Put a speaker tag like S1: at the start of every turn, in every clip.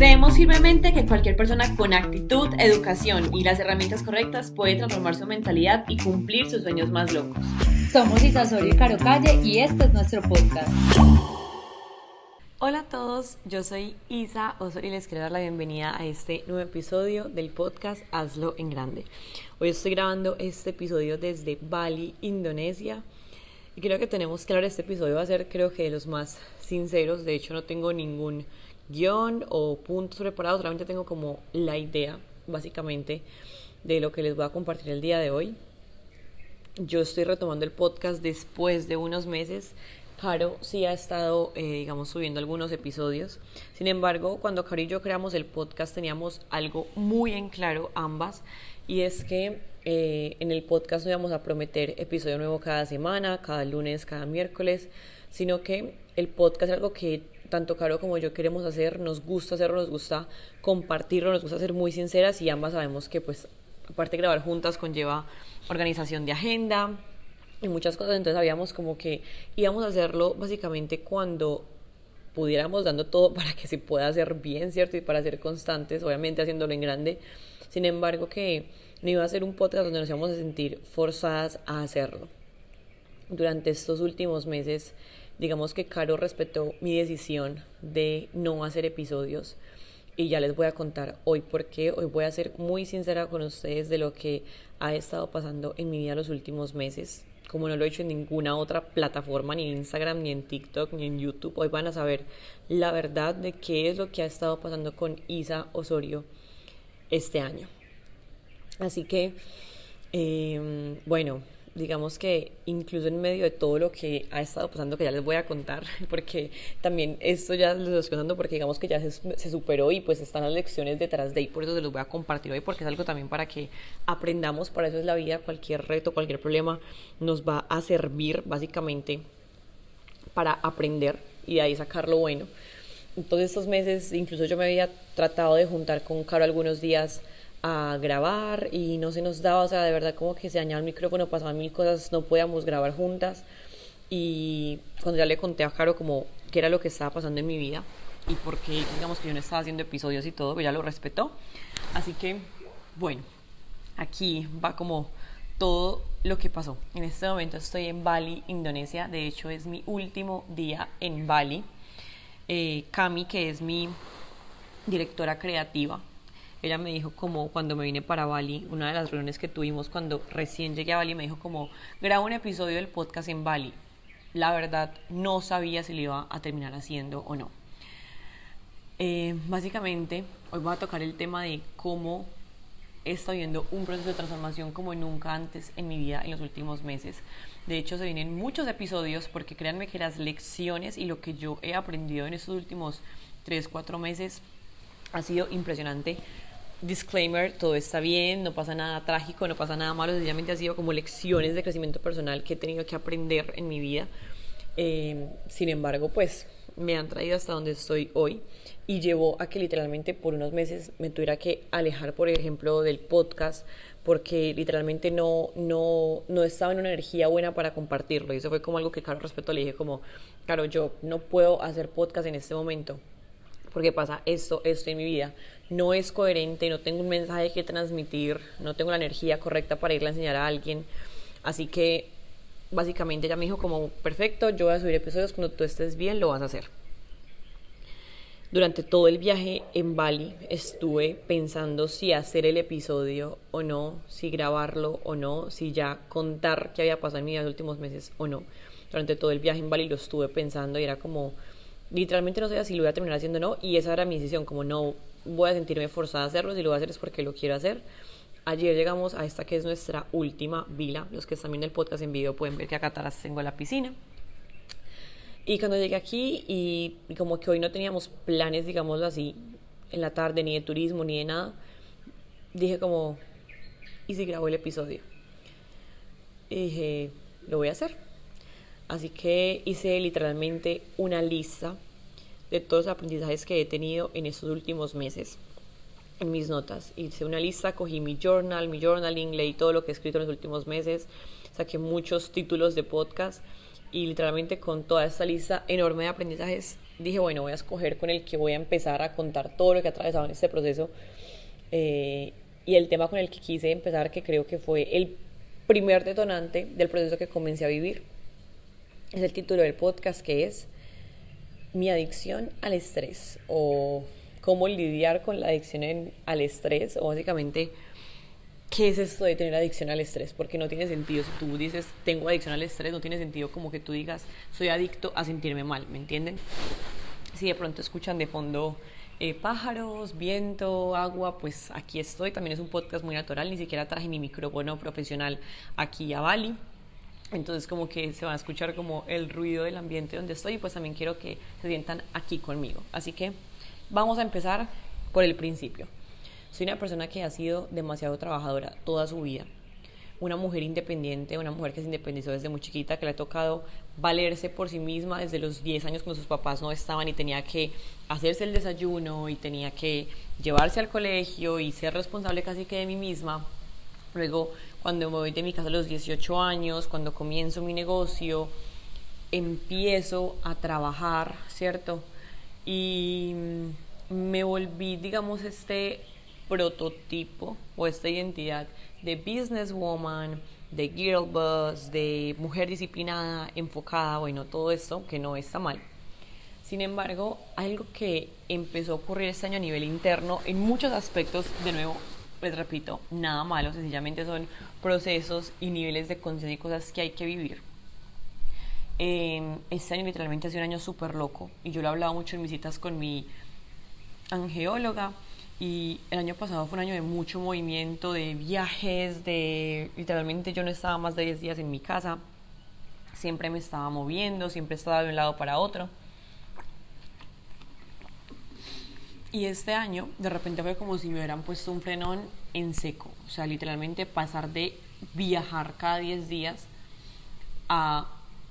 S1: Creemos firmemente que cualquier persona con actitud, educación y las herramientas correctas puede transformar su mentalidad y cumplir sus sueños más locos.
S2: Somos Isa Soria y Caro Calle y este es nuestro podcast.
S1: Hola a todos, yo soy Isa Osorio y les quiero dar la bienvenida a este nuevo episodio del podcast Hazlo en Grande. Hoy estoy grabando este episodio desde Bali, Indonesia. Y creo que tenemos claro, este episodio va a ser creo que de los más sinceros. De hecho no tengo ningún guion o puntos preparados, solamente tengo como la idea, básicamente, de lo que les voy a compartir el día de hoy. Yo estoy retomando el podcast después de unos meses. Caro sí ha estado, eh, digamos, subiendo algunos episodios. Sin embargo, cuando Caro y yo creamos el podcast teníamos algo muy en claro ambas y es que eh, en el podcast no íbamos a prometer episodio nuevo cada semana, cada lunes, cada miércoles, sino que el podcast es algo que tanto Caro como yo queremos hacer, nos gusta hacerlo, nos gusta compartirlo, nos gusta ser muy sinceras y ambas sabemos que pues aparte de grabar juntas conlleva organización de agenda y muchas cosas, entonces sabíamos como que íbamos a hacerlo básicamente cuando pudiéramos dando todo para que se pueda hacer bien, ¿cierto? Y para ser constantes, obviamente haciéndolo en grande. Sin embargo, que no iba a ser un podcast donde nos íbamos a sentir forzadas a hacerlo. Durante estos últimos meses digamos que Caro respetó mi decisión de no hacer episodios y ya les voy a contar hoy por qué. Hoy voy a ser muy sincera con ustedes de lo que ha estado pasando en mi vida los últimos meses. Como no lo he hecho en ninguna otra plataforma, ni en Instagram, ni en TikTok, ni en YouTube, hoy van a saber la verdad de qué es lo que ha estado pasando con Isa Osorio este año. Así que, eh, bueno, digamos que incluso en medio de todo lo que ha estado pasando, que ya les voy a contar, porque también esto ya les estoy contando porque digamos que ya se, superó y pues están las lecciones detrás de ahí, por eso se los voy a compartir hoy, porque es algo también para que aprendamos, para eso es la vida, cualquier reto, cualquier problema nos va a servir básicamente para aprender y de ahí sacar lo bueno. Entonces estos meses, incluso yo me había tratado de juntar con Caro algunos días, a grabar y no se nos daba, o sea, de verdad como que se dañaba el micrófono, pasaban mil cosas, no podíamos grabar juntas y cuando ya le conté a Caro como qué era lo que estaba pasando en mi vida y por qué digamos que yo no estaba haciendo episodios y todo, ella lo respetó, así que bueno, aquí va como todo lo que pasó. En este momento estoy en Bali, Indonesia, de hecho es mi último día en Bali. Eh, Cami, que es mi directora creativa, ella me dijo como cuando me vine para Bali, una de las reuniones que tuvimos cuando recién llegué a Bali, me dijo como, graba un episodio del podcast en Bali. La verdad, no sabía si lo iba a terminar haciendo o no. Eh, básicamente, hoy voy a tocar el tema de cómo he estado viendo un proceso de transformación como nunca antes en mi vida en los últimos meses. De hecho, se vienen muchos episodios porque créanme que las lecciones y lo que yo he aprendido en estos últimos 3, 4 meses ha sido impresionante disclaimer, todo está bien, no pasa nada trágico, no pasa nada malo, sencillamente ha sido como lecciones de crecimiento personal que he tenido que aprender en mi vida. Eh, sin embargo, pues me han traído hasta donde estoy hoy y llevó a que literalmente por unos meses me tuviera que alejar, por ejemplo, del podcast porque literalmente no, no, no estaba en una energía buena para compartirlo. Y eso fue como algo que, claro, respeto, le dije como, claro, yo no puedo hacer podcast en este momento porque pasa esto, esto en mi vida, no es coherente, no tengo un mensaje que transmitir, no tengo la energía correcta para irle a enseñar a alguien. Así que básicamente ella me dijo como, perfecto, yo voy a subir episodios, cuando tú estés bien lo vas a hacer. Durante todo el viaje en Bali estuve pensando si hacer el episodio o no, si grabarlo o no, si ya contar qué había pasado en mi vida los últimos meses o no. Durante todo el viaje en Bali lo estuve pensando y era como, literalmente no sé si lo voy a terminar haciendo o no, y esa era mi decisión, como no voy a sentirme forzada a hacerlo, si lo voy a hacer es porque lo quiero hacer. Ayer llegamos a esta que es nuestra última vila, los que están viendo el podcast en video pueden ver que acá atrás tengo la piscina. Y cuando llegué aquí y, como que hoy no teníamos planes, digámoslo así, en la tarde, ni de turismo, ni de nada, dije como, ¿y si grabo el episodio? Y dije, lo voy a hacer Así que hice literalmente una lista de todos los aprendizajes que he tenido en estos últimos meses en mis notas. Hice una lista, cogí mi journal, mi journaling, leí todo lo que he escrito en los últimos meses, saqué muchos títulos de podcast y literalmente con toda esta lista enorme de aprendizajes dije, bueno, voy a escoger con el que voy a empezar a contar todo lo que he atravesado en este proceso. Eh, y el tema con el que quise empezar, que creo que fue el primer detonante del proceso que comencé a vivir, es el título del podcast que es Mi adicción al estrés o cómo lidiar con la adicción al estrés o básicamente qué es esto de tener adicción al estrés, porque no tiene sentido. Si tú dices tengo adicción al estrés, no tiene sentido como que tú digas soy adicto a sentirme mal, ¿me entienden? Si de pronto escuchan de fondo eh, pájaros, viento, agua, pues aquí estoy. También es un podcast muy natural, ni siquiera traje mi micrófono profesional aquí a Bali. Entonces como que se va a escuchar como el ruido del ambiente donde estoy y pues también quiero que se sientan aquí conmigo. Así que vamos a empezar por el principio. Soy una persona que ha sido demasiado trabajadora toda su vida. Una mujer independiente, una mujer que se independizó desde muy chiquita, que le ha tocado valerse por sí misma desde los 10 años cuando sus papás no estaban y tenía que hacerse el desayuno y tenía que llevarse al colegio y ser responsable casi que de mí misma. Luego, cuando me voy de mi casa a los 18 años, cuando comienzo mi negocio, empiezo a trabajar, ¿cierto? Y me volví, digamos, este prototipo o esta identidad de businesswoman, de girl boss, de mujer disciplinada, enfocada, bueno, todo esto que no está mal. Sin embargo, algo que empezó a ocurrir este año a nivel interno en muchos aspectos, de nuevo, les repito, nada malo, sencillamente son procesos y niveles de conciencia y cosas que hay que vivir. Eh, este año literalmente ha sido un año súper loco y yo lo he hablado mucho en visitas con mi angeóloga y el año pasado fue un año de mucho movimiento, de viajes, de literalmente yo no estaba más de 10 días en mi casa, siempre me estaba moviendo, siempre estaba de un lado para otro. Y este año de repente fue como si me hubieran puesto un frenón en seco, o sea, literalmente pasar de viajar cada 10 días a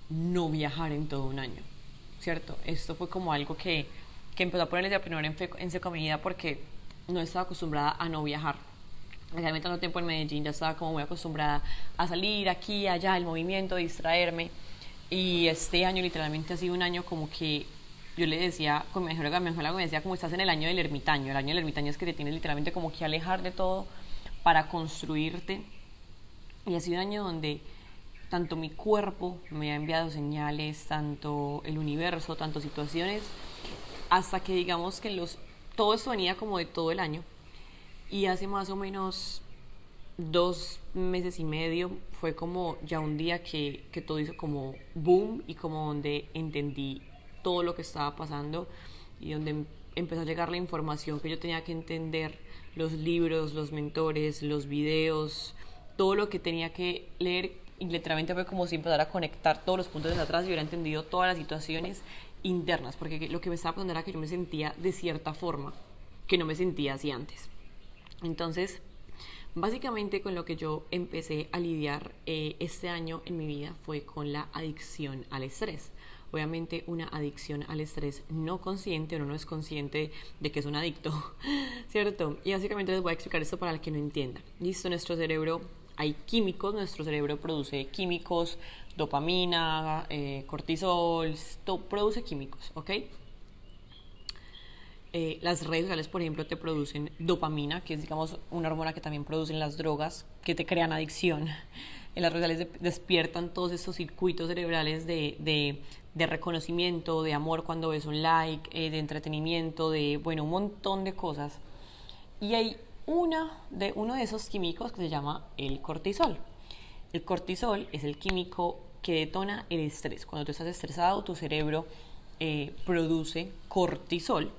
S1: no viajar en todo un año, ¿cierto? Esto fue como algo que, que empezó a ponerle de primero en, en seco a mi vida porque no estaba acostumbrada a no viajar. Realmente tanto tiempo en Medellín ya estaba como muy acostumbrada a salir aquí, allá, el movimiento, distraerme. Y este año literalmente ha sido un año como que yo le decía, con mi mejor me decía como estás en el año del ermitaño. El año del ermitaño es que te tienes literalmente como que alejar de todo para construirte. Y ha sido un año donde tanto mi cuerpo me ha enviado señales, tanto el universo, tanto situaciones, hasta que digamos que los todo esto venía como de todo el año. Y hace más o menos dos meses y medio fue como ya un día que, que todo hizo como boom y como donde entendí todo lo que estaba pasando y donde em, empezó a llegar la información que yo tenía que entender, los libros, los mentores, los videos, todo lo que tenía que leer y literalmente fue como si empezara a conectar todos los puntos de atrás y hubiera entendido todas las situaciones internas, porque lo que me estaba pasando era que yo me sentía de cierta forma que no me sentía así antes. Entonces, básicamente con lo que yo empecé a lidiar eh, este año en mi vida fue con la adicción al estrés. Obviamente una adicción al estrés no consciente, uno no es consciente de que es un adicto, ¿cierto? Y básicamente les voy a explicar esto para el que no entienda. Listo, nuestro cerebro, hay químicos, nuestro cerebro produce químicos, dopamina, eh, cortisol, produce químicos, ¿ok? Eh, las redes sociales, por ejemplo, te producen dopamina, que es, digamos, una hormona que también producen las drogas, que te crean adicción. Las redes sociales despiertan todos estos circuitos cerebrales de, de, de, reconocimiento, de amor cuando ves un like, eh, de entretenimiento, de, bueno, un montón de cosas. Y hay una de, uno de esos químicos que se llama el cortisol. El cortisol es el químico que detona el estrés. Cuando tú estás estresado, tu cerebro eh, produce cortisol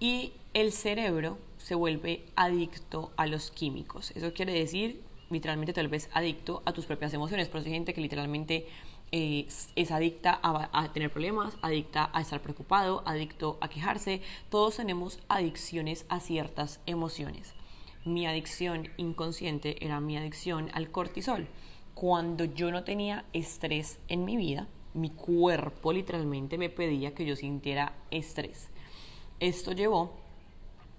S1: y el cerebro se vuelve adicto a los químicos. Eso quiere decir, literalmente, tal vez adicto a tus propias emociones. Pero hay gente que literalmente eh, es adicta a, a, tener problemas, adicta a estar preocupado, adicto a quejarse. Todos tenemos adicciones a ciertas emociones. Mi adicción inconsciente era mi adicción al cortisol cuando yo no tenía estrés en mi vida, mi cuerpo literalmente me pedía que yo sintiera estrés. Esto llevó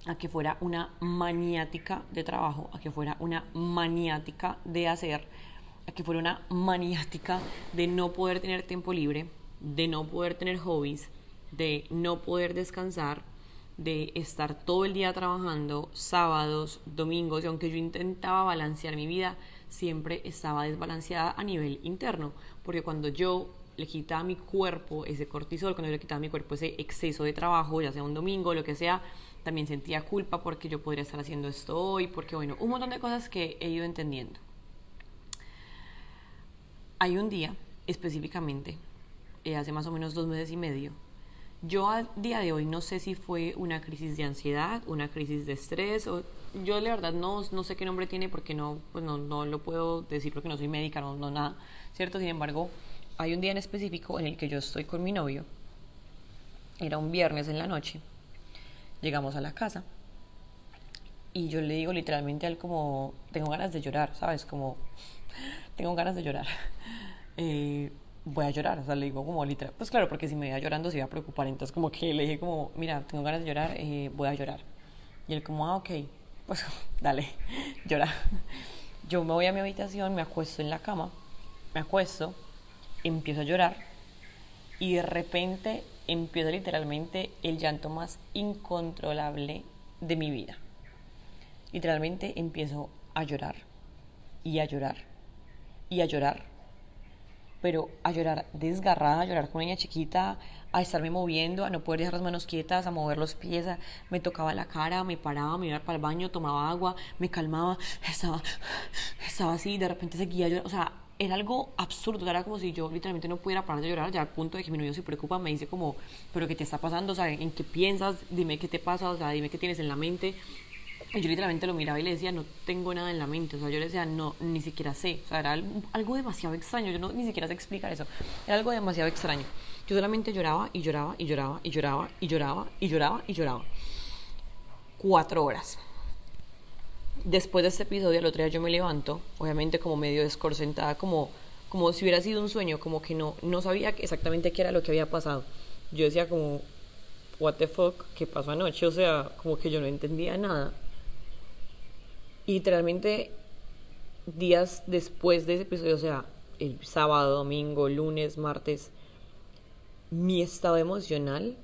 S1: a que fuera una maniática de trabajo, a que fuera una maniática de hacer, a que fuera una maniática de no poder tener tiempo libre, de no poder tener hobbies, de no poder descansar, de estar todo el día trabajando, sábados, domingos, y aunque yo intentaba balancear mi vida, siempre estaba desbalanceada a nivel interno, porque cuando yo le quitaba a mi cuerpo ese cortisol, cuando yo le quitaba a mi cuerpo ese exceso de trabajo, ya sea un domingo, lo que sea, también sentía culpa porque yo podría estar haciendo esto hoy, porque bueno, un montón de cosas que he ido entendiendo. Hay un día específicamente, eh, hace más o menos dos meses y medio, yo a día de hoy no sé si fue una crisis de ansiedad, una crisis de estrés, o yo la verdad no, no sé qué nombre tiene porque no, pues no, no lo puedo decir porque no soy médica, no, no nada, ¿cierto? Sin embargo, hay un día en específico en el que yo estoy con mi novio, era un viernes en la noche, llegamos a la casa y yo le digo literalmente a él como, tengo ganas de llorar, ¿sabes? Como, tengo ganas de llorar. Eh, voy a llorar, o sea, le digo como literal, pues claro, porque si me iba llorando se iba a preocupar, entonces como que le dije como, mira, tengo ganas de llorar, eh, voy a llorar. Y él como, ah, ok, pues dale, llora. Yo me voy a mi habitación, me acuesto en la cama, me acuesto, empiezo a llorar y de repente empiezo literalmente el llanto más incontrolable de mi vida. Literalmente empiezo a llorar y a llorar y a llorar pero a llorar desgarrada, a llorar como niña chiquita, a estarme moviendo, a no poder dejar las manos quietas, a mover los pies, me tocaba la cara, me paraba, me iba para el baño, tomaba agua, me calmaba, estaba, estaba así, de repente seguía llorando, o sea, era algo absurdo, era como si yo literalmente no pudiera parar de llorar, ya al punto de que mi novio se preocupa, me dice como, pero ¿qué te está pasando? O sea, ¿en qué piensas? Dime qué te pasa, o sea, dime qué tienes en la mente. Y yo literalmente lo miraba y le decía, no tengo nada en la mente. O sea, yo le decía, no, ni siquiera sé. O sea, era algo, demasiado extraño. Yo no, ni siquiera sé explicar eso. Era algo demasiado extraño. Yo solamente lloraba y lloraba y lloraba y lloraba y lloraba y lloraba y lloraba. Cuatro horas. Después de este episodio, el otro día yo me levanto, obviamente como medio descorcentada, como, como si hubiera sido un sueño, como que no, no sabía exactamente qué era lo que había pasado. Yo decía como, what the fuck, ¿qué pasó anoche? O sea, como que yo no entendía nada y literalmente días después de ese episodio, o sea, el sábado, domingo, lunes, martes, mi estado emocional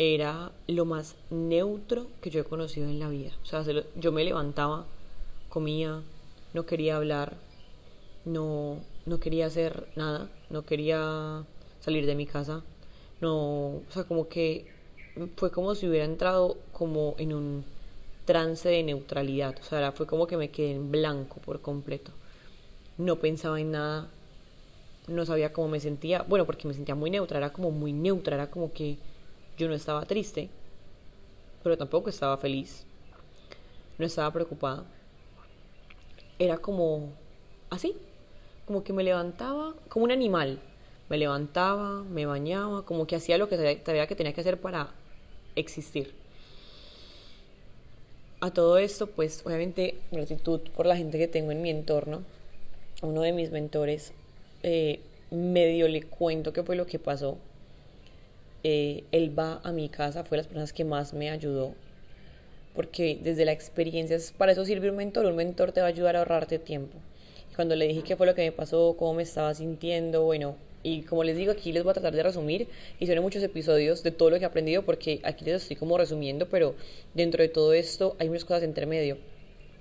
S1: era lo más neutro que yo he conocido en la vida. O sea, yo me levantaba, comía, no quería hablar, no, no quería hacer nada, no quería salir de mi casa, no, o sea, como que fue como si hubiera entrado como en un trance de neutralidad. O sea, fue como que me quedé en blanco por completo. No pensaba en nada, no sabía cómo me sentía. Bueno, porque me sentía muy neutra, era como muy neutra, era como que yo no estaba triste, pero tampoco estaba feliz. No estaba preocupada. Era como así, como que me levantaba como un animal. Me levantaba, me bañaba, como que hacía lo que sabía que tenía que hacer para existir a todo esto, pues obviamente gratitud por la gente que tengo en mi entorno. Uno de mis mentores eh, medio le cuento qué fue lo que pasó. Eh, él va a mi casa, fue las personas que más me ayudó. Porque desde la experiencia, para eso sirve un mentor. Un mentor te va a ayudar a ahorrarte tiempo. Y cuando le dije qué fue lo que me pasó, cómo me estaba sintiendo, bueno, y como les digo, aquí les voy a tratar de resumir son muchos episodios de todo lo que he aprendido porque aquí les estoy como resumiendo, pero dentro de todo esto hay muchas cosas entre medio.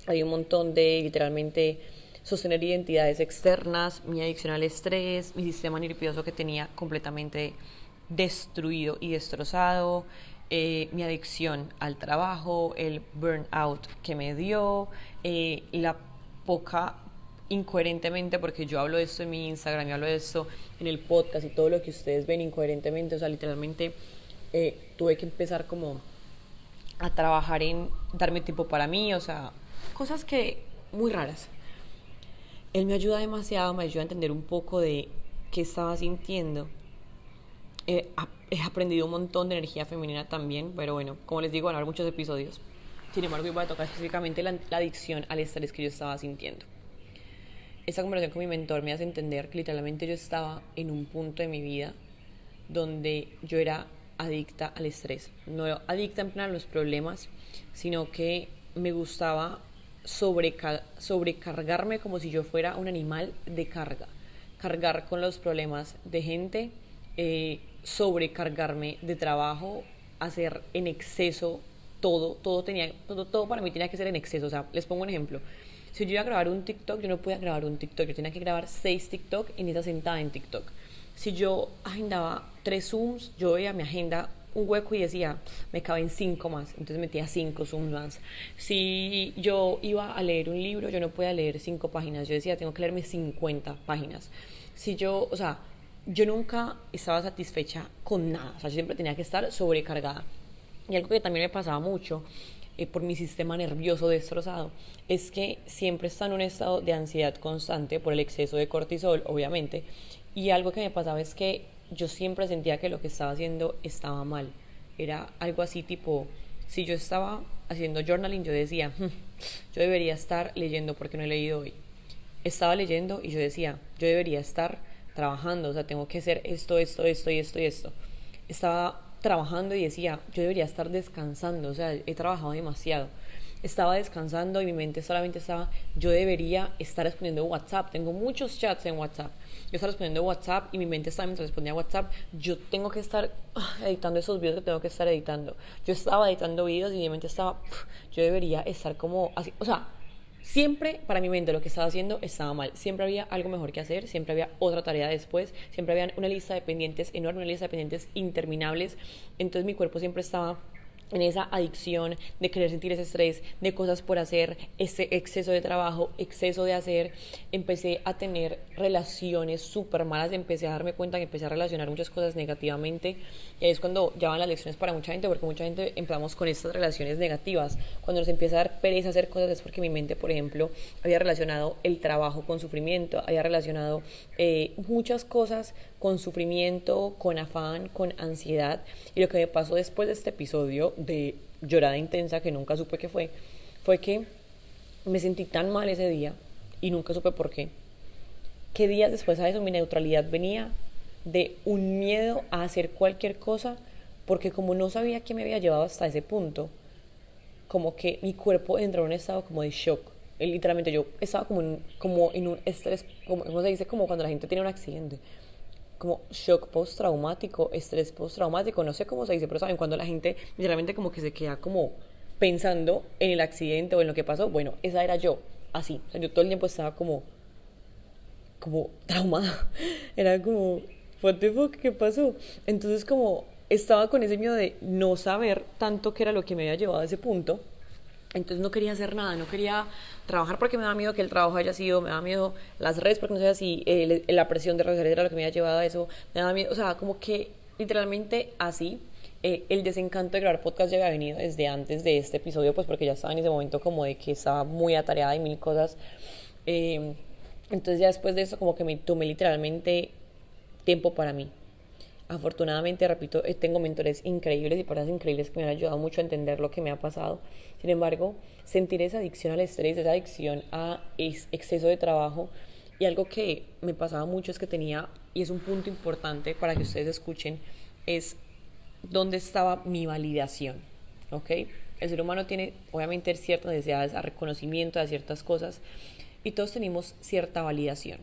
S1: Hay un montón de literalmente sostener identidades externas, mi adicción al estrés, mi sistema nervioso que tenía completamente destruido y destrozado, eh, mi adicción al trabajo, el burnout que me dio, eh, la poca incoherentemente, porque yo hablo de esto en mi Instagram, yo hablo de esto en el podcast y todo lo que ustedes ven incoherentemente, o sea, literalmente eh, tuve que empezar como a trabajar en darme tiempo para mí, o sea, cosas que muy raras. Él me ayuda demasiado, me ayuda a entender un poco de qué estaba sintiendo. He aprendido un montón de energía femenina también, pero bueno, como les digo, van a haber muchos episodios. Sin embargo, voy a tocar específicamente la adicción al estrés que yo estaba sintiendo esa conversación con mi mentor me hace entender que literalmente yo estaba en un punto de mi vida donde yo era adicta al estrés. No adicta en plan a los problemas, sino que me gustaba sobrecargarme como si yo fuera un animal de carga. Cargar con los problemas de gente, eh, sobrecargarme de trabajo, hacer en exceso todo, todo tenía, todo, todo para mí tenía que ser en exceso. O sea, les pongo un ejemplo. Si yo iba a grabar un TikTok, yo no podía grabar un TikTok, yo tenía que grabar seis TikTok en esa sentada en TikTok. Si yo agendaba tres Zooms, yo veía mi agenda un hueco y decía, me caben cinco más, entonces metía cinco Zooms más. Si yo iba a leer un libro, yo no podía leer cinco páginas, yo decía, tengo que leerme 50 páginas. Si yo, o sea, yo nunca estaba satisfecha con nada, o sea, yo siempre tenía que estar sobrecargada. Y algo que también me pasaba mucho eh, por mi sistema nervioso destrozado es que siempre está en un estado de ansiedad constante por el exceso de cortisol, obviamente. Y algo que me pasaba es que yo siempre sentía que lo que estaba haciendo estaba mal. Era algo así tipo, si yo estaba haciendo journaling, yo decía, hmm, yo debería estar leyendo porque no he leído hoy. Estaba leyendo y yo decía, yo debería estar trabajando, o sea, tengo que hacer esto, esto, esto y esto y esto. Estaba trabajando y decía, yo debería estar descansando, o sea, he trabajado demasiado. Estaba descansando y mi mente solamente estaba, yo debería estar respondiendo WhatsApp, tengo muchos chats en WhatsApp. Yo estaba respondiendo WhatsApp y mi mente estaba mientras respondía WhatsApp, yo tengo que estar ah, editando esos videos que tengo que estar editando. Yo estaba editando videos y mi mente estaba, yo debería estar como así, o sea, Siempre para mi mente lo que estaba haciendo estaba mal. Siempre había algo mejor que hacer, siempre había otra tarea después, siempre había una lista de pendientes enorme, una lista de pendientes interminables. Entonces mi cuerpo siempre estaba en esa adicción de querer sentir ese estrés, de cosas por hacer, ese exceso de trabajo, exceso de hacer, empecé a tener relaciones súper malas, empecé a darme cuenta que empecé a relacionar muchas cosas negativamente. Y ahí es cuando ya van las lecciones para mucha gente, porque mucha gente empezamos con estas relaciones negativas, cuando nos empieza a dar pereza hacer cosas es porque mi mente, por ejemplo, había relacionado el trabajo con sufrimiento, había relacionado eh, muchas cosas con sufrimiento, con afán, con ansiedad. Y lo que me pasó después de este episodio de llorada intensa, que nunca supe qué fue, fue que me sentí tan mal ese día y nunca supe por qué. Que días después a eso mi neutralidad venía de un miedo a hacer cualquier cosa, porque como no sabía qué me había llevado hasta ese punto, como que mi cuerpo entró en un estado como de shock. Literalmente yo estaba como en, como en un estrés, como se dice, como cuando la gente tiene un accidente como shock postraumático, estrés postraumático, no sé cómo se dice, pero saben, cuando la gente literalmente como que se queda como pensando en el accidente o en lo que pasó, bueno, esa era yo, así, o sea, yo todo el tiempo estaba como, como traumada, era como, what the fuck, ¿qué pasó? Entonces como estaba con ese miedo de no saber tanto qué era lo que me había llevado a ese punto, entonces no quería hacer nada, no quería trabajar porque me da miedo que el trabajo haya sido, me da miedo las redes porque no sé si eh, la presión de redes era lo que me había llevado a eso, me da miedo, o sea, como que literalmente así. Eh, el desencanto de grabar podcast ya había venido desde antes de este episodio, pues porque ya estaba en ese momento como de que estaba muy atareada y mil cosas. Eh, entonces ya después de eso como que me tomé literalmente tiempo para mí. Afortunadamente, repito, tengo mentores increíbles y personas increíbles que me han ayudado mucho a entender lo que me ha pasado. Sin embargo, sentir esa adicción al estrés, esa adicción a exceso de trabajo y algo que me pasaba mucho es que tenía, y es un punto importante para que ustedes escuchen, es dónde estaba mi validación. ¿Ok? El ser humano tiene obviamente ciertas necesidades a reconocimiento de ciertas cosas y todos tenemos cierta validación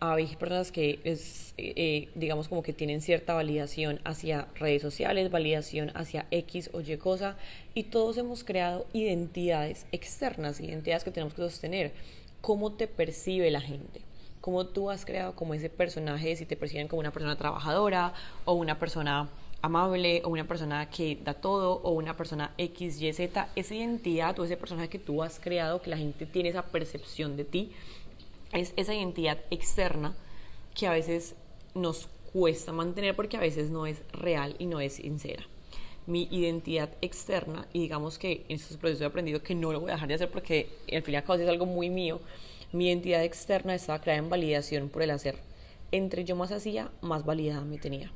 S1: hay personas que es, eh, digamos como que tienen cierta validación hacia redes sociales, validación hacia X o Y cosa, y todos hemos creado identidades externas, identidades que tenemos que sostener. ¿Cómo te percibe la gente? ¿Cómo tú has creado como ese personaje, si te perciben como una persona trabajadora o una persona amable o una persona que da todo o una persona X, Y, Z, esa identidad o ese personaje que tú has creado, que la gente tiene esa percepción de ti, es esa identidad externa que a veces nos cuesta mantener porque a veces no es real y no es sincera. Mi identidad externa, y digamos que en estos procesos he aprendido que no lo voy a dejar de hacer porque al fin y al cabo es algo muy mío, mi identidad externa estaba creada en validación por el hacer. Entre yo más hacía, más validada me tenía.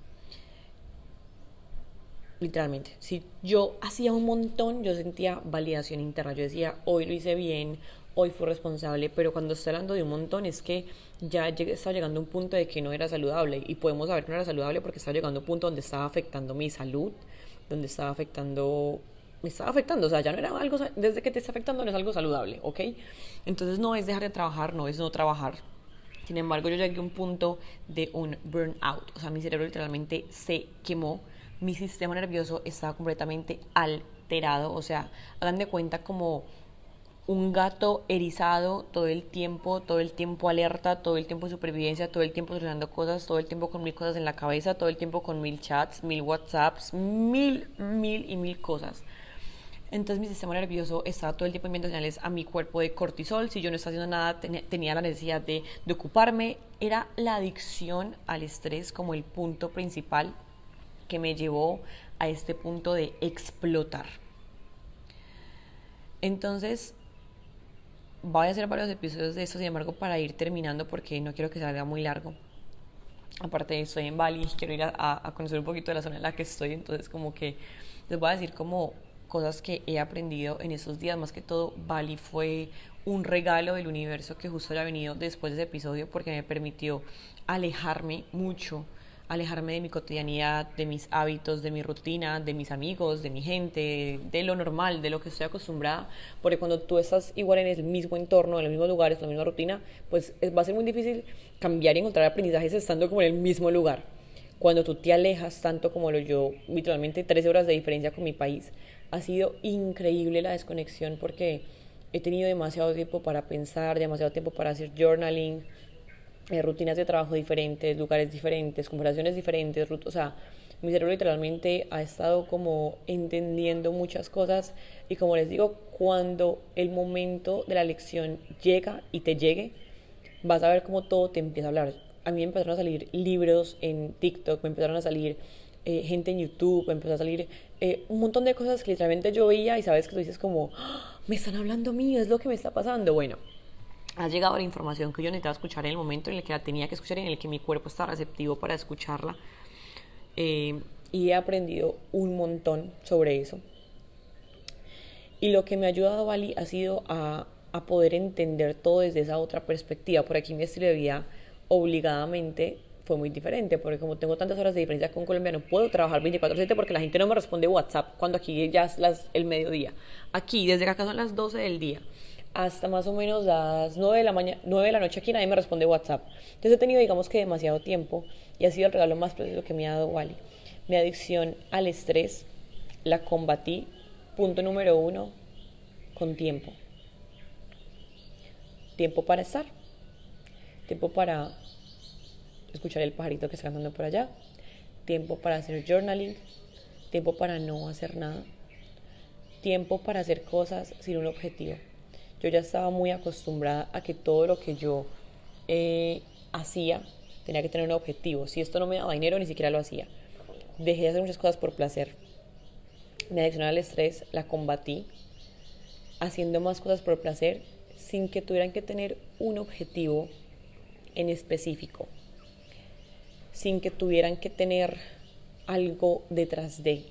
S1: Literalmente. Si yo hacía un montón, yo sentía validación interna. Yo decía, hoy lo hice bien, hoy fue responsable, pero cuando estoy hablando de un montón es que ya estaba llegando a un punto de que no era saludable y podemos saber que no era saludable porque estaba llegando a un punto donde estaba afectando mi salud, donde estaba afectando, me estaba afectando, o sea, ya no era algo, desde que te está afectando no es algo saludable, ¿ok? Entonces no es dejar de trabajar, no es no trabajar, Sin embargo, yo llegué a un punto de un burnout, o sea, mi cerebro literalmente se quemó, mi sistema nervioso estaba completamente alterado, o sea, hagan de cuenta como un gato erizado todo el tiempo, todo el tiempo alerta, todo el tiempo supervivencia, todo el tiempo solucionando cosas, todo el tiempo con mil cosas en la cabeza, todo el tiempo con mil chats, mil WhatsApps, mil, mil y mil cosas. Entonces mi sistema nervioso estaba todo el tiempo enviando señales a mi cuerpo de cortisol. Si yo no estaba haciendo nada, tenía la necesidad de, de ocuparme. Era la adicción al estrés como el punto principal que me llevó a este punto de explotar. Entonces, voy a hacer varios episodios de eso, sin embargo, para ir terminando, porque no quiero que salga muy largo. Aparte, estoy en Bali, quiero ir a, a, conocer un poquito de la zona en la que estoy, entonces como que les voy a decir como cosas que he aprendido en esos días, más que todo Bali fue un regalo del universo que justo ha venido después de ese episodio porque me permitió alejarme mucho alejarme de mi cotidianidad, de mis hábitos, de mi rutina, de mis amigos, de mi gente, de lo normal, de lo que estoy acostumbrada, porque cuando tú estás igual en el mismo entorno, en los mismos lugares, en la misma rutina, pues va a ser muy difícil cambiar y encontrar aprendizajes estando como en el mismo lugar. Cuando tú te alejas tanto como lo yo, literalmente 13 horas de diferencia con mi país, ha sido increíble la desconexión porque he tenido demasiado tiempo para pensar, demasiado tiempo para hacer journaling, eh, rutinas de trabajo diferentes, lugares diferentes, conversaciones diferentes, o sea, mi cerebro literalmente ha estado como entendiendo muchas cosas y como les digo, cuando el momento de la lección llega y te llegue, vas a ver cómo todo te empieza a hablar. A mí me empezaron a salir libros en TikTok, me empezaron a salir eh, gente en YouTube, me empezó a salir eh, un montón de cosas que literalmente yo veía y sabes que tú dices como, ¡Ah! me están hablando mío, es lo que me está pasando. Bueno, ha llegado la información que yo necesitaba escuchar en el momento en el que la tenía que escuchar y en el que mi cuerpo está receptivo para escucharla. Eh, y he aprendido un montón sobre eso. Y lo que me ha ayudado Bali ha sido a, a poder entender todo desde esa otra perspectiva. Por aquí mi estilo de vida obligadamente fue muy diferente, porque como tengo tantas horas de diferencia con Colombia, no puedo trabajar 24/7 porque la gente no me responde WhatsApp cuando aquí ya es las, el mediodía. Aquí, desde acá son las 12 del día hasta más o menos las 9 de la, mañana, 9 de la noche aquí nadie me responde WhatsApp. Entonces he tenido, digamos que demasiado tiempo y ha sido el regalo más precioso que me ha dado Wally. Mi adicción al estrés la combatí, punto número uno, con tiempo. Tiempo para estar, tiempo para escuchar el pajarito que está cantando por allá, tiempo para hacer journaling, tiempo para no hacer nada, tiempo para hacer cosas sin un objetivo yo ya estaba muy acostumbrada a que todo lo que yo eh, hacía tenía que tener un objetivo. Si esto no me daba dinero, ni siquiera lo hacía. Dejé de hacer muchas cosas por placer. Mi adicción al estrés la combatí haciendo más cosas por placer sin que tuvieran que tener un objetivo en específico, sin que tuvieran que tener algo detrás de.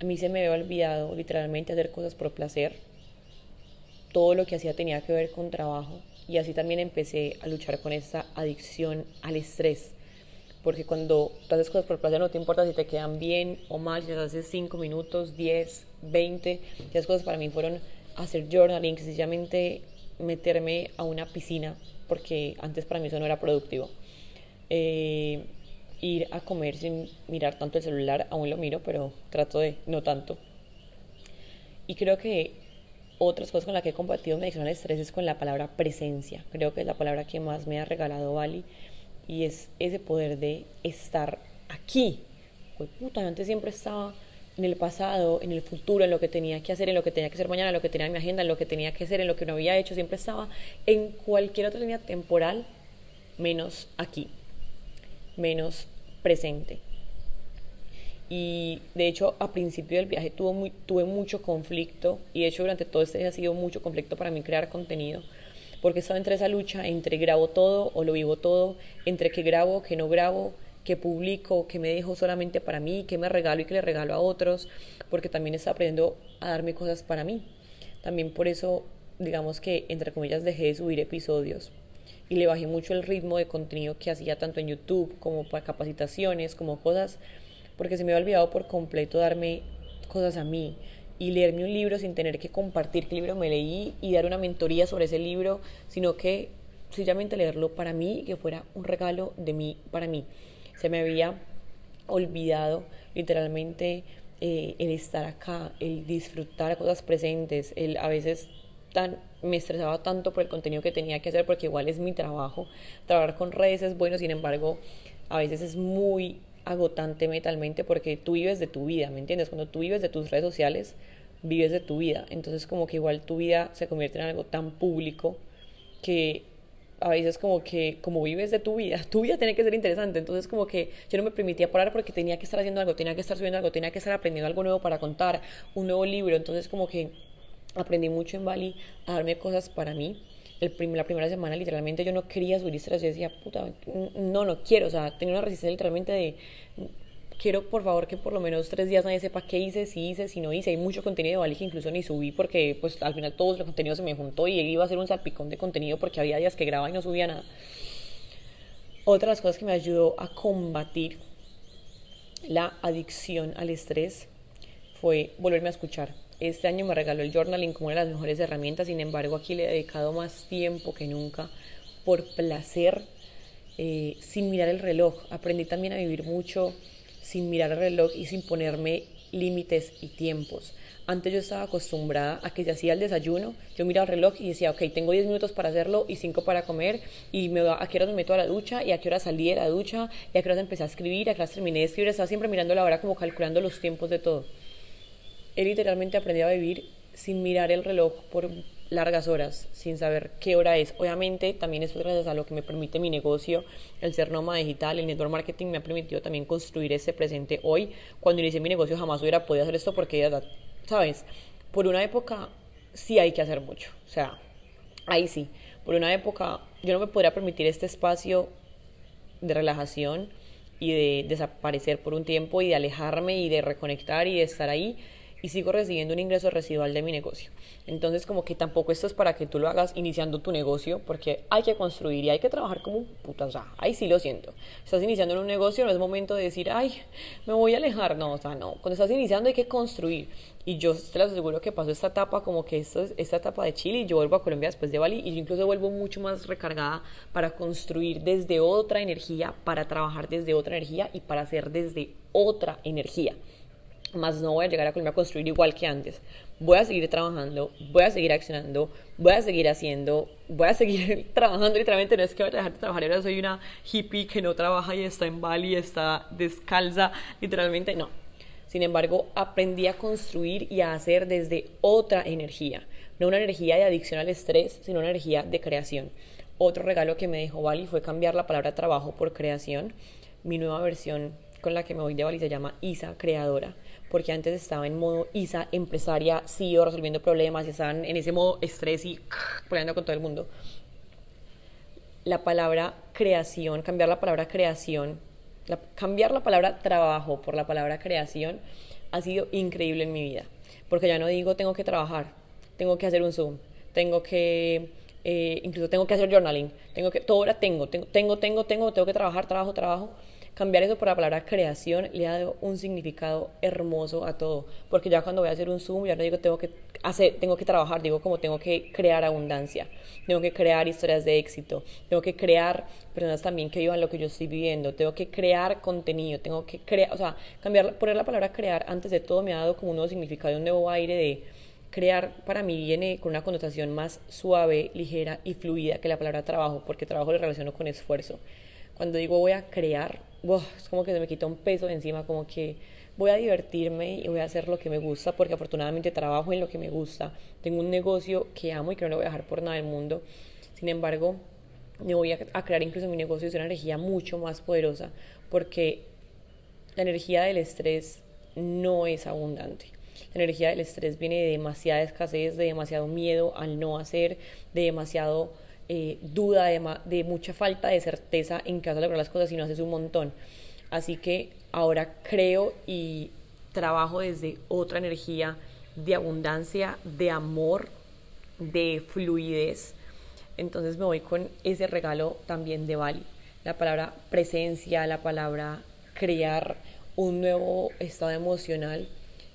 S1: A mí se me había olvidado literalmente hacer cosas por placer todo lo que hacía tenía que ver con trabajo y así también empecé a luchar con esa adicción al estrés. Porque cuando tú haces cosas por placer no te importa si te quedan bien o mal, si las haces 5 minutos, 10, 20. Esas cosas para mí fueron hacer journaling, sencillamente meterme a una piscina, porque antes para mí eso no era productivo. Eh, ir a comer sin mirar tanto el celular, aún lo miro, pero trato de no tanto. Y creo que otras cosas con las que he combatido mi adicción al estrés es con la palabra presencia. Creo que es la palabra que más me ha regalado Bali y es ese poder de estar aquí. Pues puta, antes siempre estaba en el pasado, en el futuro, en lo que tenía que hacer, en lo que tenía que hacer mañana, en lo que tenía en mi agenda, en lo que tenía que hacer, en lo que no había hecho, siempre estaba en cualquier otra línea temporal menos aquí, menos presente. Y de hecho, a principio del viaje tuve, muy, tuve mucho conflicto y de hecho durante todo este día ha sido mucho conflicto para mí crear contenido porque estaba entre esa lucha entre grabo todo o lo vivo todo, entre que grabo, que no grabo, que publico, que me dejo solamente para mí, que me regalo y que le regalo a otros, porque también está aprendiendo a darme cosas para mí. También por eso, digamos que, entre comillas, dejé de subir episodios y le bajé mucho el ritmo de contenido que hacía tanto en YouTube como para capacitaciones, como cosas porque se me había olvidado por completo darme cosas a mí y leerme un libro sin tener que compartir qué libro me leí y dar una mentoría sobre ese libro, sino que sencillamente leerlo para mí, que fuera un regalo de mí para mí. Se me había olvidado literalmente eh, el estar acá, el disfrutar cosas presentes, el a veces tan, me estresaba tanto por el contenido que tenía que hacer porque igual es mi trabajo. Trabajar con redes es bueno, sin embargo, a veces es muy agotante mentalmente porque tú vives de tu vida, ¿me entiendes? Cuando tú vives de tus redes sociales, vives de tu vida. Entonces como que igual tu vida se convierte en algo tan público que a veces como que como vives de tu vida, tu vida tiene que ser interesante. Entonces como que yo no me permitía parar porque tenía que estar haciendo algo, tenía que estar subiendo algo, tenía que estar aprendiendo algo nuevo para contar, un nuevo libro. Entonces como que aprendí mucho en Bali a darme cosas para mí. La primera semana literalmente yo no quería subir historias, yo decía, puta, no, no quiero, o sea, tenía una resistencia literalmente de, quiero por favor que por lo menos tres días nadie sepa qué hice, si hice, si no hice. Hay mucho contenido de Bali que incluso ni subí porque pues al final todo el contenido se me juntó y iba a ser un salpicón de contenido porque había días que grababa y no subía nada. Otra de las cosas que me ayudó a combatir la adicción al estrés fue volverme a escuchar. Este año me regaló el journaling como una de las mejores herramientas, sin embargo aquí le he dedicado más tiempo que nunca por placer, eh, sin mirar el reloj. Aprendí también a vivir mucho sin mirar el reloj y sin ponerme límites y tiempos. Antes yo estaba acostumbrada a que se hacía el desayuno, yo miraba el reloj y decía, ok, tengo 10 minutos para hacerlo y 5 para comer, y me, a qué hora me meto a la ducha, y a qué hora salí de la ducha, y a qué hora empecé a escribir, a qué hora terminé de escribir, estaba siempre mirando la hora como calculando los tiempos de todo. He literalmente aprendido a vivir sin mirar el reloj por largas horas sin saber qué hora es. Obviamente también es gracias a lo que me permite mi negocio, el ser nómada digital, el network marketing me ha permitido también construir ese presente hoy. Cuando inicié mi negocio jamás hubiera podido hacer esto porque, ¿sabes? Por una época sí hay que hacer mucho. O sea, ahí sí. Por una época yo no me podría permitir este espacio de relajación y de desaparecer por un tiempo y de alejarme y de reconectar y de estar ahí y sigo recibiendo un ingreso residual de mi negocio. Entonces, como que tampoco esto es para que tú lo hagas iniciando tu negocio, porque hay que construir y hay que trabajar como un puta. O sea, ahí sí lo siento. Estás iniciando en un negocio, no es momento de decir, ay, me voy a alejar. No, o sea, no. Cuando estás iniciando hay que construir. Y yo te lo aseguro que pasó esta etapa, como que esto esta etapa de Chile, y yo vuelvo a Colombia después de Bali, y yo incluso vuelvo mucho más recargada para construir desde otra energía, para trabajar desde otra energía y para hacer desde otra energía más no voy a llegar a Colombia a construir igual que antes. Voy a seguir trabajando, voy a seguir accionando, voy a seguir haciendo, voy a seguir trabajando. Literalmente no es que voy a dejar de trabajar, ahora soy una hippie que no trabaja y está en Bali, está descalza, literalmente no. Sin embargo, aprendí a construir y a hacer desde otra energía, no una energía de adicción al estrés, sino una energía de creación. Otro regalo que me dejó Bali fue cambiar la palabra trabajo por creación. Mi nueva versión con la que me voy de Bali se llama Isa Creadora porque antes estaba en modo ISA, empresaria, CEO, resolviendo problemas, y estaban en ese modo estrés y peleando con todo el mundo. La palabra creación, cambiar la palabra creación, cambiar la palabra trabajo por la palabra creación ha sido increíble en mi vida, porque ya no digo tengo que trabajar, tengo que hacer un Zoom, tengo que eh, incluso tengo que hacer journaling, tengo que, todo ahora tengo, tengo, tengo, tengo, tengo, tengo que trabajar, trabajo, trabajo cambiar eso por la palabra creación le ha dado un significado hermoso a todo, porque ya cuando voy a hacer un Zoom, ya no digo tengo que hacer, tengo que trabajar, digo como tengo que crear abundancia, tengo que crear historias de éxito, tengo que crear personas también que vivan lo que yo estoy viviendo, tengo que crear contenido, tengo que crear, o sea, cambiar, poner la palabra crear antes de todo me ha dado como un nuevo significado, un nuevo aire de crear para mí viene con una connotación más suave, ligera y fluida que la palabra trabajo, porque trabajo lo relaciono con esfuerzo. Cuando digo voy a crear, es como que se me quita un peso de encima, como que voy a divertirme y voy a hacer lo que me gusta, porque afortunadamente trabajo en lo que me gusta. Tengo un negocio que amo y que no lo voy a dejar por nada del mundo. Sin embargo, me voy a, crear incluso mi negocio de una energía mucho más poderosa, porque la energía del estrés no es abundante. La energía del estrés viene de demasiada escasez, de demasiado miedo al no hacer, de demasiado eh, duda, de, mucha falta de certeza en vas a lograr las cosas y no haces un montón. Así que ahora creo y trabajo desde otra energía de abundancia, de amor, de fluidez. Entonces me voy con ese regalo también de Bali. La palabra presencia, la palabra crear un nuevo estado emocional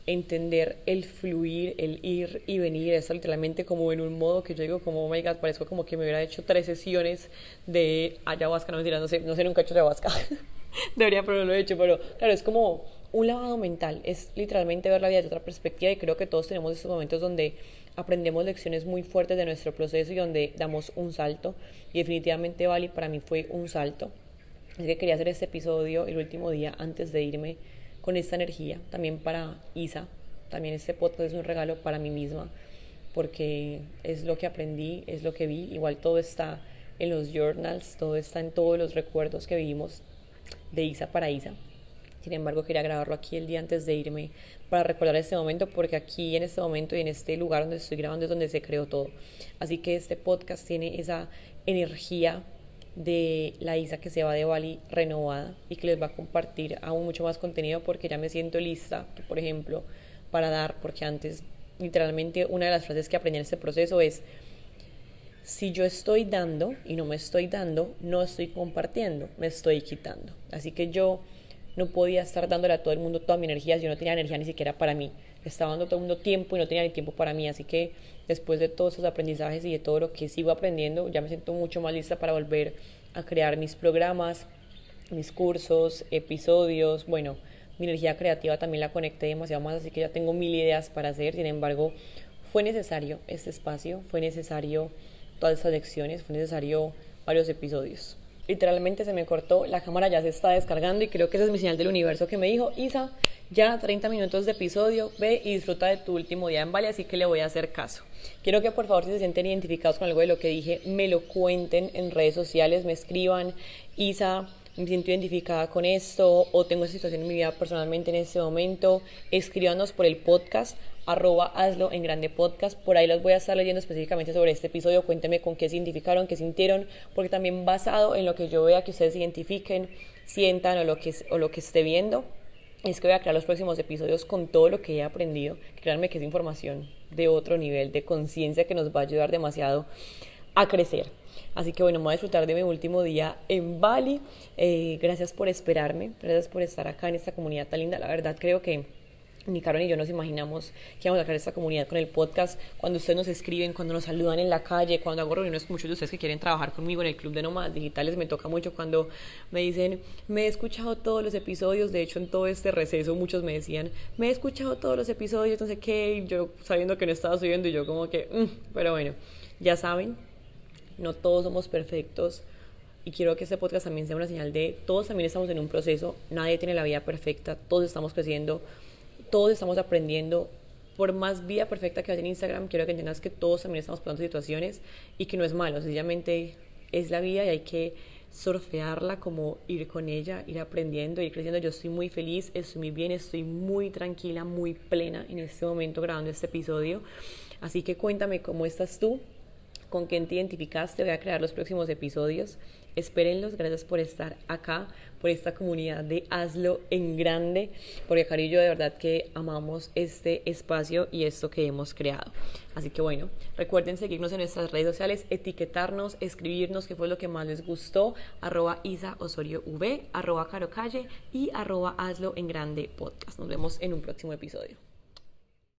S1: entender el fluir, el ir y venir, eso literalmente como en un modo que yo digo como, oh my god, parezco como que me hubiera hecho tres sesiones de ayahuasca, no mentira, no sé, no sé nunca he hecho ayahuasca, debería, pero no lo he hecho, pero claro, es como un lavado mental, es literalmente ver la vida de otra perspectiva y creo que todos tenemos estos momentos donde aprendemos lecciones muy fuertes de nuestro proceso y donde damos un salto y definitivamente Bali para mí fue un salto. Es que quería hacer este episodio el último día antes de irme con esta energía, también para Isa, también este podcast es un regalo para mí misma porque es lo que aprendí, es lo que vi, igual todo está en los journals, todo está en todos los recuerdos que vivimos de Isa para Isa. Sin embargo, quería grabarlo aquí el día antes de irme para recordar este momento, porque aquí en este momento y en este lugar donde estoy grabando es donde se creó todo. Así que este podcast tiene esa energía de la Isa que se va de Bali renovada y que les va a compartir aún mucho más contenido porque ya me siento lista, por ejemplo, para dar, porque antes literalmente una de las frases que aprendí en este proceso es, si yo estoy dando y no me estoy dando, no estoy compartiendo, me estoy quitando. Así que yo no podía estar dándole a todo el mundo toda mi energía yo no tenía energía ni siquiera para mí. Estaba dando todo el mundo tiempo y no tenía ni tiempo para mí. Así que después de todos esos aprendizajes y de todo lo que sigo aprendiendo, ya me siento mucho más lista para volver a crear mis programas, mis cursos, episodios. Bueno, mi energía creativa también la conecté demasiado más, así que ya tengo mil ideas para hacer. Sin embargo, fue necesario este espacio, fue necesario todas estas lecciones, fue necesario varios episodios literalmente se me cortó, la cámara ya se está descargando y creo que esa es mi señal del universo que me dijo, Isa, ya 30 minutos de episodio, ve y disfruta de tu último día en Bali, así que le voy a hacer caso. Quiero que por favor si se sienten identificados con algo de lo que dije, me lo cuenten en redes sociales, me escriban, Isa, me siento identificada con esto o tengo esa situación en mi vida personalmente en este momento, escríbanos por el podcast arroba hazlo en grande podcast. Por ahí los voy a estar leyendo específicamente sobre este episodio. Cuéntenme con qué se identificaron, qué sintieron, porque también basado en lo que yo vea que ustedes identifiquen, sientan o lo que, o lo que esté viendo, es que voy a crear los próximos episodios con todo lo que he aprendido. Créanme que es información de otro nivel de conciencia que nos va a ayudar demasiado a crecer. Así que bueno, me voy a disfrutar de mi último día en Bali. Eh, gracias por esperarme, gracias por estar acá en esta comunidad tan linda. La verdad creo que ni Karen ni yo nos imaginamos que vamos a crear esta comunidad con el podcast. Cuando ustedes nos escriben, cuando nos saludan en la calle, cuando hago reuniones con muchos de ustedes que quieren trabajar conmigo en el Club de Nómadas Digitales, me toca mucho cuando me dicen, me he escuchado todos los episodios. De hecho, en todo este receso, muchos me decían, me he escuchado todos los episodios, no sé qué. yo sabiendo que no estaba subiendo, y yo, como que, mm", pero bueno, ya saben, no todos somos perfectos. Y quiero que este podcast también sea una señal de todos también estamos en un proceso, nadie tiene la vida perfecta, todos estamos creciendo todos estamos aprendiendo. Por más vida perfecta que haya en Instagram, quiero que entiendas que todos también estamos pasando situaciones y que no es malo, sencillamente es la vida y hay que surfearla, como ir con ella, ir aprendiendo, ir creciendo. Yo estoy muy feliz, estoy muy bien, estoy muy tranquila, muy plena en este momento grabando este episodio. Así que cuéntame cómo estás tú, con quién te identificaste. Voy a crear los próximos episodios. Espérenlos. Gracias por estar acá por esta comunidad de Hazlo en Grande, porque Cari yo de verdad que amamos este espacio y esto que hemos creado. Así que bueno, recuerden seguirnos en nuestras redes sociales, etiquetarnos, escribirnos qué fue lo que más les gustó, arroba Isa Osorio V, arroba Caro y arroba Hazlo en Grande Podcast. Nos vemos en un próximo episodio.